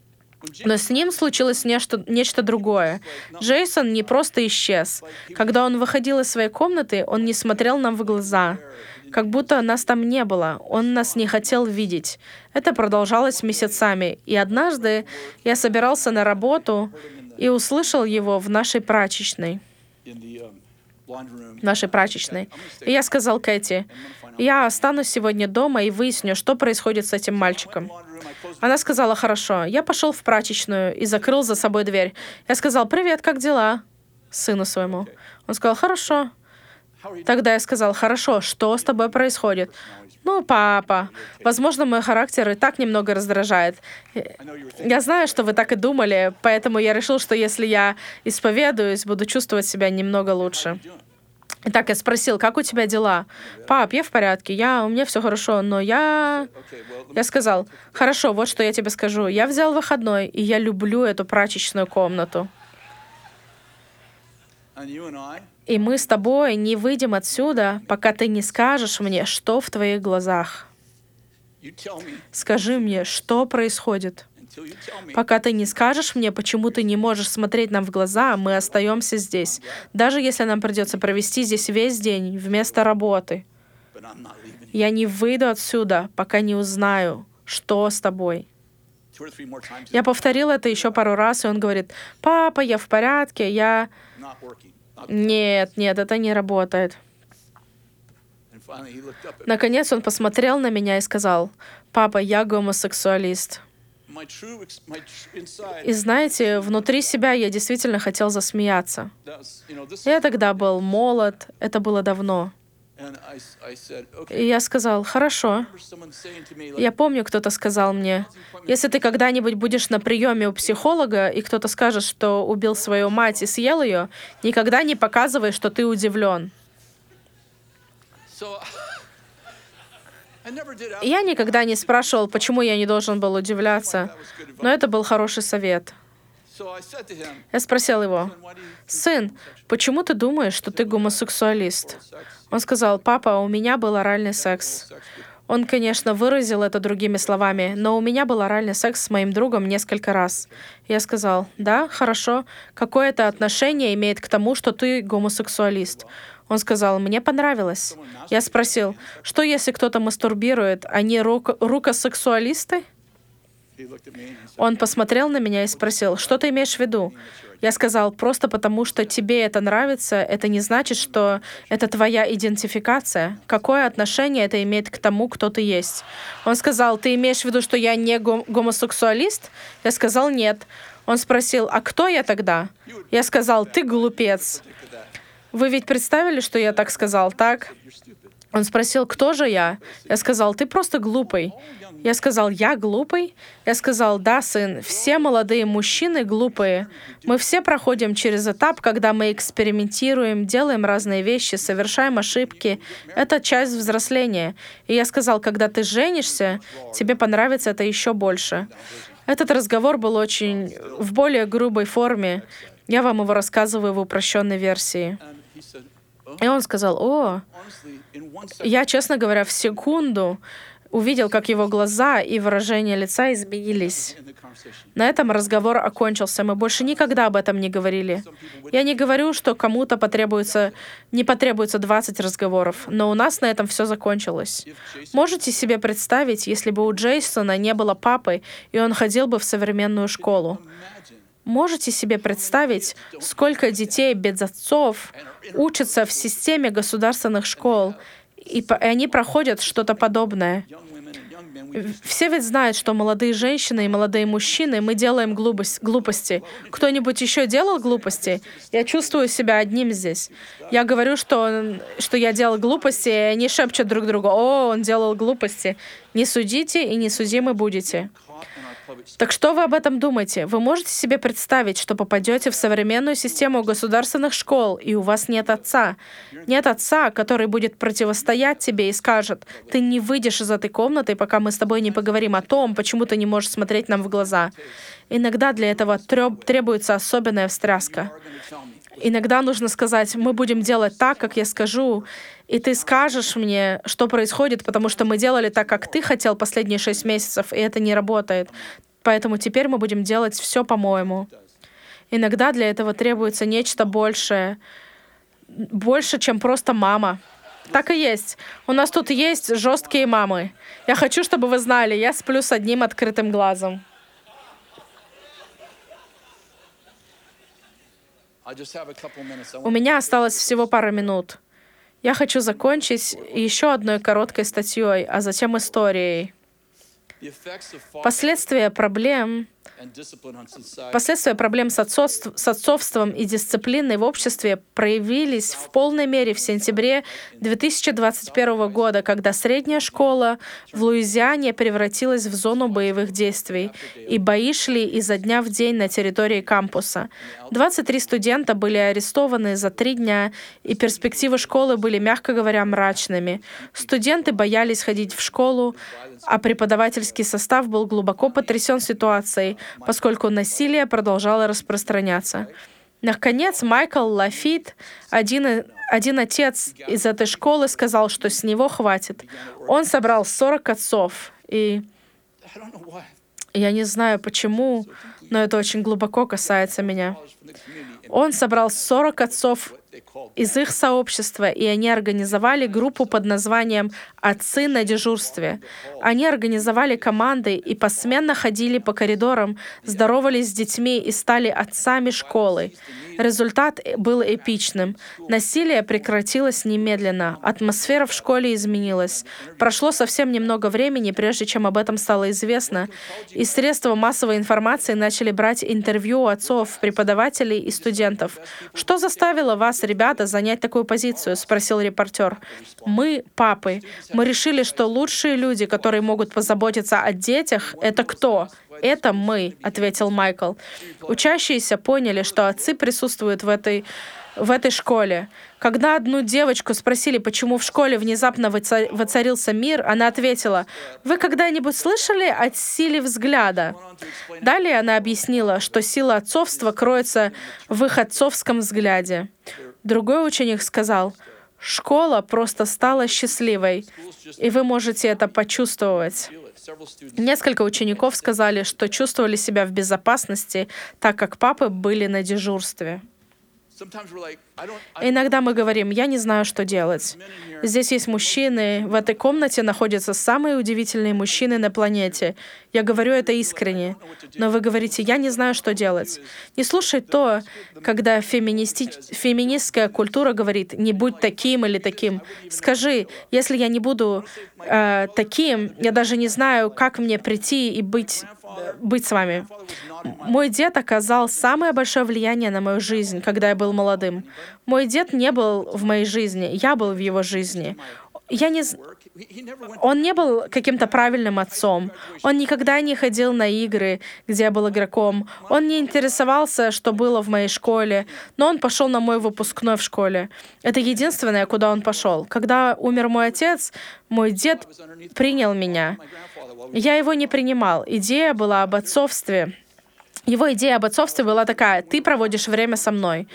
Но с ним случилось нечто, нечто другое. Джейсон не просто исчез. Когда он выходил из своей комнаты, он не смотрел нам в глаза. Как будто нас там не было. Он нас не хотел видеть. Это продолжалось месяцами. И однажды я собирался на работу и услышал его в нашей прачечной нашей прачечной. И я сказал Кэти, я останусь сегодня дома и выясню, что происходит с этим мальчиком. Она сказала, хорошо. Я пошел в прачечную и закрыл за собой дверь. Я сказал, привет, как дела? Сыну своему. Он сказал, хорошо. Тогда я сказал, хорошо, что с тобой происходит? Ну, папа, возможно, мой характер и так немного раздражает. Я знаю, что вы так и думали, поэтому я решил, что если я исповедуюсь, буду чувствовать себя немного лучше. Итак, я спросил, как у тебя дела? Пап, я в порядке, я, у меня все хорошо, но я... Я сказал, хорошо, вот что я тебе скажу. Я взял выходной, и я люблю эту прачечную комнату. И мы с тобой не выйдем отсюда, пока ты не скажешь мне, что в твоих глазах. Скажи мне, что происходит. Пока ты не скажешь мне, почему ты не можешь смотреть нам в глаза, мы остаемся здесь. Даже если нам придется провести здесь весь день вместо работы. Я не выйду отсюда, пока не узнаю, что с тобой. Я повторил это еще пару раз, и он говорит, папа, я в порядке, я... Нет, нет, это не работает. Наконец он посмотрел на меня и сказал, папа, я гомосексуалист. И знаете, внутри себя я действительно хотел засмеяться. Я тогда был молод, это было давно. И я сказал, хорошо. Я помню, кто-то сказал мне, если ты когда-нибудь будешь на приеме у психолога, и кто-то скажет, что убил свою мать и съел ее, никогда не показывай, что ты удивлен. Я никогда не спрашивал, почему я не должен был удивляться, но это был хороший совет. Я спросил его, «Сын, почему ты думаешь, что ты гомосексуалист?» Он сказал, «Папа, у меня был оральный секс». Он, конечно, выразил это другими словами, но у меня был оральный секс с моим другом несколько раз. Я сказал, «Да, хорошо. Какое это отношение имеет к тому, что ты гомосексуалист?» Он сказал, мне понравилось. Я спросил, что если кто-то мастурбирует, они рук рукосексуалисты? Он посмотрел на меня и спросил, что ты имеешь в виду? Я сказал, просто потому что тебе это нравится, это не значит, что это твоя идентификация. Какое отношение это имеет к тому, кто ты есть? Он сказал, ты имеешь в виду, что я не гом гомосексуалист? Я сказал, нет. Он спросил, а кто я тогда? Я сказал, ты глупец. Вы ведь представили, что я так сказал, так? Он спросил, кто же я? Я сказал, ты просто глупый. Я сказал, я глупый? Я сказал, да, сын, все молодые мужчины глупые. Мы все проходим через этап, когда мы экспериментируем, делаем разные вещи, совершаем ошибки. Это часть взросления. И я сказал, когда ты женишься, тебе понравится это еще больше. Этот разговор был очень в более грубой форме. Я вам его рассказываю в упрощенной версии. И он сказал, о, я, честно говоря, в секунду увидел, как его глаза и выражение лица изменились. На этом разговор окончился. Мы больше никогда об этом не говорили. Я не говорю, что кому-то потребуется, не потребуется 20 разговоров, но у нас на этом все закончилось. Можете себе представить, если бы у Джейсона не было папы, и он ходил бы в современную школу? Можете себе представить, сколько детей без отцов учатся в системе государственных школ, и они проходят что-то подобное? Все ведь знают, что молодые женщины и молодые мужчины, мы делаем глупость, глупости. Кто-нибудь еще делал глупости? Я чувствую себя одним здесь. Я говорю, что, что я делал глупости, и они шепчут друг другу, о, он делал глупости. Не судите и не судимы будете. Так что вы об этом думаете? Вы можете себе представить, что попадете в современную систему государственных школ, и у вас нет отца? Нет отца, который будет противостоять тебе и скажет, ты не выйдешь из этой комнаты, пока мы с тобой не поговорим о том, почему ты не можешь смотреть нам в глаза. Иногда для этого требуется особенная встряска. Иногда нужно сказать, мы будем делать так, как я скажу, и ты скажешь мне, что происходит, потому что мы делали так, как ты хотел последние шесть месяцев, и это не работает. Поэтому теперь мы будем делать все по-моему. Иногда для этого требуется нечто большее, больше, чем просто мама. Так и есть. У нас тут есть жесткие мамы. Я хочу, чтобы вы знали, я сплю с одним открытым глазом. У меня осталось всего пара минут. Я хочу закончить еще одной короткой статьей, а затем историей. Последствия проблем Последствия проблем с, отцовств, с отцовством и дисциплиной в обществе проявились в полной мере в сентябре 2021 года, когда средняя школа в Луизиане превратилась в зону боевых действий, и бои шли изо дня в день на территории кампуса. 23 студента были арестованы за три дня, и перспективы школы были, мягко говоря, мрачными. Студенты боялись ходить в школу, а преподавательский состав был глубоко потрясен ситуацией, поскольку насилие продолжало распространяться. Наконец, Майкл Лафит, один, один отец из этой школы, сказал, что с него хватит. Он собрал 40 отцов, и я не знаю почему, но это очень глубоко касается меня. Он собрал 40 отцов из их сообщества, и они организовали группу под названием «Отцы на дежурстве». Они организовали команды и посменно ходили по коридорам, здоровались с детьми и стали отцами школы. Результат был эпичным. Насилие прекратилось немедленно. Атмосфера в школе изменилась. Прошло совсем немного времени, прежде чем об этом стало известно, и средства массовой информации начали брать интервью у отцов, преподавателей и студентов. Что заставило вас, ребята, занять такую позицию? спросил репортер. Мы папы. Мы решили, что лучшие люди, которые могут позаботиться о детях, это кто? Это мы, ответил Майкл. Учащиеся поняли, что отцы присутствуют в этой в этой школе. Когда одну девочку спросили, почему в школе внезапно воцарился мир, она ответила, «Вы когда-нибудь слышали о силе взгляда?» Далее она объяснила, что сила отцовства кроется в их отцовском взгляде. Другой ученик сказал, «Школа просто стала счастливой, и вы можете это почувствовать». Несколько учеников сказали, что чувствовали себя в безопасности, так как папы были на дежурстве. Иногда мы говорим, я не знаю, что делать. Здесь есть мужчины, в этой комнате находятся самые удивительные мужчины на планете. Я говорю это искренне. Но вы говорите, я не знаю, что делать. Не слушай то, когда феминисти... феминистская культура говорит, не будь таким или таким. Скажи, если я не буду э, таким, я даже не знаю, как мне прийти и быть быть с вами. Мой дед оказал самое большое влияние на мою жизнь, когда я был молодым. Мой дед не был в моей жизни, я был в его жизни. Я не... Он не был каким-то правильным отцом. Он никогда не ходил на игры, где я был игроком. Он не интересовался, что было в моей школе. Но он пошел на мой выпускной в школе. Это единственное, куда он пошел. Когда умер мой отец, мой дед принял меня. Я его не принимал. Идея была об отцовстве. Его идея об отцовстве была такая, ты проводишь время со мной.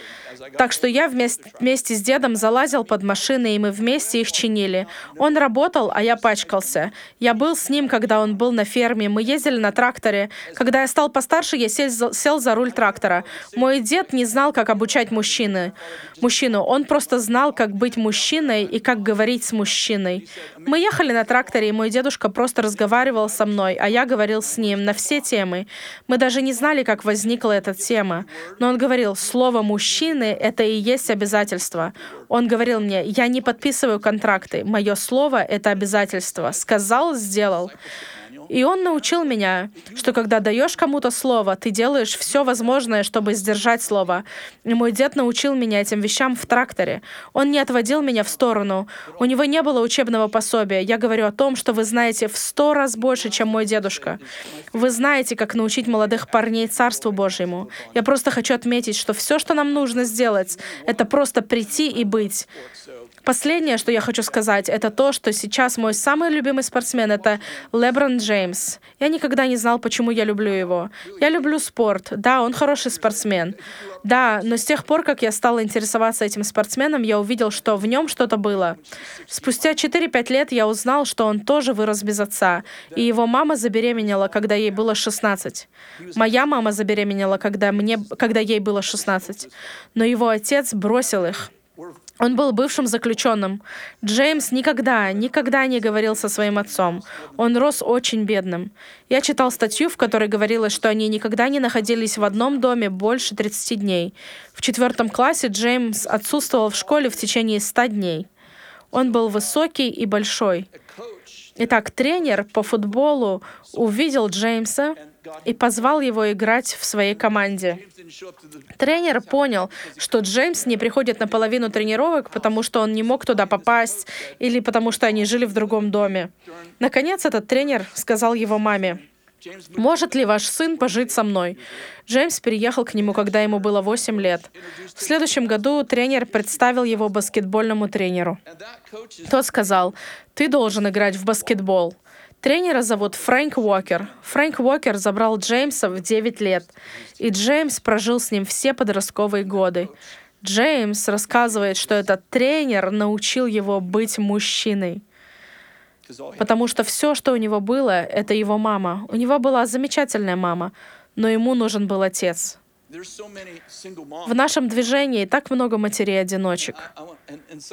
Так что я вместе, вместе с дедом залазил под машины, и мы вместе их чинили. Он работал, а я пачкался. Я был с ним, когда он был на ферме. Мы ездили на тракторе. Когда я стал постарше, я сел, сел за руль трактора. Мой дед не знал, как обучать мужчины. мужчину. Он просто знал, как быть мужчиной и как говорить с мужчиной. Мы ехали на тракторе, и мой дедушка просто разговаривал со мной, а я говорил с ним на все темы. Мы даже не знали, как возникла эта тема. Но он говорил, слово «мужчины» — это и есть обязательство. Он говорил мне, я не подписываю контракты, мое слово — это обязательство. Сказал — сделал. И он научил меня, что когда даешь кому-то слово, ты делаешь все возможное, чтобы сдержать слово. И мой дед научил меня этим вещам в тракторе. Он не отводил меня в сторону. У него не было учебного пособия. Я говорю о том, что вы знаете в сто раз больше, чем мой дедушка. Вы знаете, как научить молодых парней Царству Божьему. Я просто хочу отметить, что все, что нам нужно сделать, это просто прийти и быть. Последнее, что я хочу сказать, это то, что сейчас мой самый любимый спортсмен — это Леброн Джеймс. Я никогда не знал, почему я люблю его. Я люблю спорт. Да, он хороший спортсмен. Да, но с тех пор, как я стала интересоваться этим спортсменом, я увидел, что в нем что-то было. Спустя 4-5 лет я узнал, что он тоже вырос без отца, и его мама забеременела, когда ей было 16. Моя мама забеременела, когда, мне, когда ей было 16. Но его отец бросил их. Он был бывшим заключенным. Джеймс никогда, никогда не говорил со своим отцом. Он рос очень бедным. Я читал статью, в которой говорилось, что они никогда не находились в одном доме больше 30 дней. В четвертом классе Джеймс отсутствовал в школе в течение 100 дней. Он был высокий и большой. Итак, тренер по футболу увидел Джеймса и позвал его играть в своей команде. Тренер понял, что Джеймс не приходит на половину тренировок, потому что он не мог туда попасть или потому что они жили в другом доме. Наконец этот тренер сказал его маме, «Может ли ваш сын пожить со мной?» Джеймс переехал к нему, когда ему было 8 лет. В следующем году тренер представил его баскетбольному тренеру. Тот сказал, «Ты должен играть в баскетбол». Тренера зовут Фрэнк Уокер. Фрэнк Уокер забрал Джеймса в 9 лет, и Джеймс прожил с ним все подростковые годы. Джеймс рассказывает, что этот тренер научил его быть мужчиной. Потому что все, что у него было, это его мама. У него была замечательная мама, но ему нужен был отец. В нашем движении так много матерей-одиночек.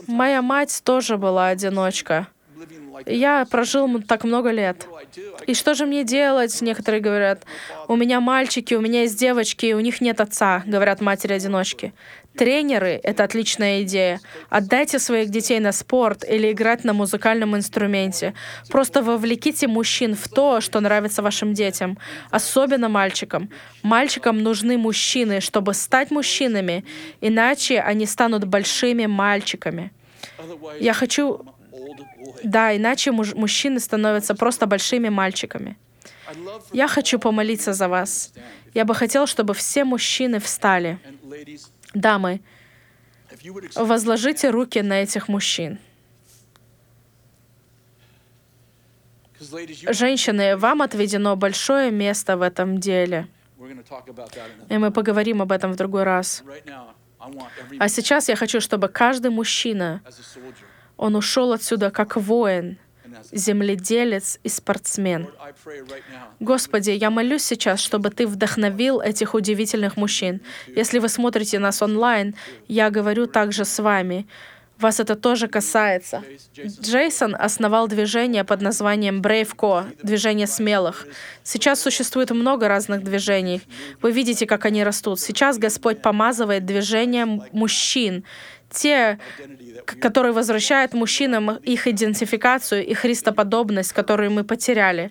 Моя мать тоже была одиночка. Я прожил так много лет. И что же мне делать? Некоторые говорят, у меня мальчики, у меня есть девочки, у них нет отца, говорят матери-одиночки. Тренеры — это отличная идея. Отдайте своих детей на спорт или играть на музыкальном инструменте. Просто вовлеките мужчин в то, что нравится вашим детям, особенно мальчикам. Мальчикам нужны мужчины, чтобы стать мужчинами, иначе они станут большими мальчиками. Я хочу да, иначе муж мужчины становятся просто большими мальчиками. Я хочу помолиться за вас. Я бы хотел, чтобы все мужчины встали. Дамы, возложите руки на этих мужчин. Женщины, вам отведено большое место в этом деле. И мы поговорим об этом в другой раз. А сейчас я хочу, чтобы каждый мужчина он ушел отсюда как воин, земледелец и спортсмен. Господи, я молюсь сейчас, чтобы Ты вдохновил этих удивительных мужчин. Если вы смотрите нас онлайн, я говорю также с вами. Вас это тоже касается. Джейсон основал движение под названием Brave Co, движение смелых. Сейчас существует много разных движений. Вы видите, как они растут. Сейчас Господь помазывает движение мужчин, те, которые возвращают мужчинам их идентификацию и христоподобность, которую мы потеряли.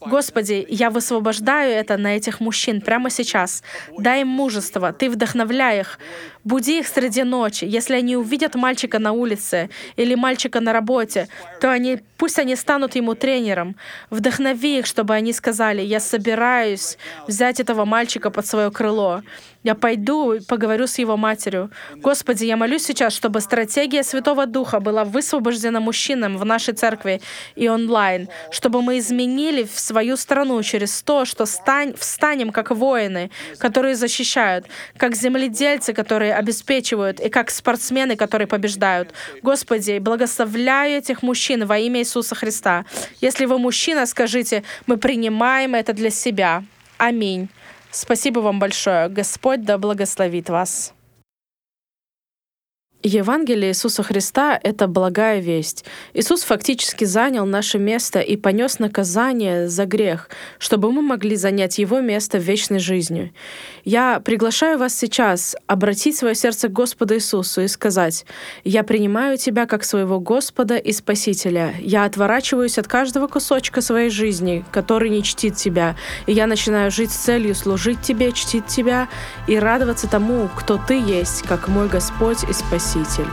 Господи, я высвобождаю это на этих мужчин прямо сейчас. Дай им мужество, Ты вдохновляй их Буди их среди ночи. Если они увидят мальчика на улице или мальчика на работе, то они, пусть они станут ему тренером. Вдохнови их, чтобы они сказали, я собираюсь взять этого мальчика под свое крыло. Я пойду и поговорю с его матерью. Господи, я молюсь сейчас, чтобы стратегия Святого Духа была высвобождена мужчинам в нашей церкви и онлайн, чтобы мы изменили в свою страну через то, что встанем как воины, которые защищают, как земледельцы, которые обеспечивают, и как спортсмены, которые побеждают. Господи, благословляю этих мужчин во имя Иисуса Христа. Если вы мужчина, скажите, мы принимаем это для себя. Аминь. Спасибо вам большое. Господь да благословит вас. Евангелие Иисуса Христа — это благая весть. Иисус фактически занял наше место и понес наказание за грех, чтобы мы могли занять Его место в вечной жизни. Я приглашаю вас сейчас обратить свое сердце к Господу Иисусу и сказать, «Я принимаю Тебя как своего Господа и Спасителя. Я отворачиваюсь от каждого кусочка своей жизни, который не чтит Тебя, и я начинаю жить с целью служить Тебе, чтить Тебя и радоваться тому, кто Ты есть, как мой Господь и Спаситель».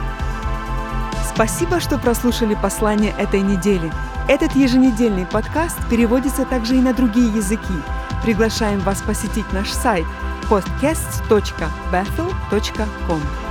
Спасибо, что прослушали послание этой недели. Этот еженедельный подкаст переводится также и на другие языки. Приглашаем вас посетить наш сайт podcast.bethel.com.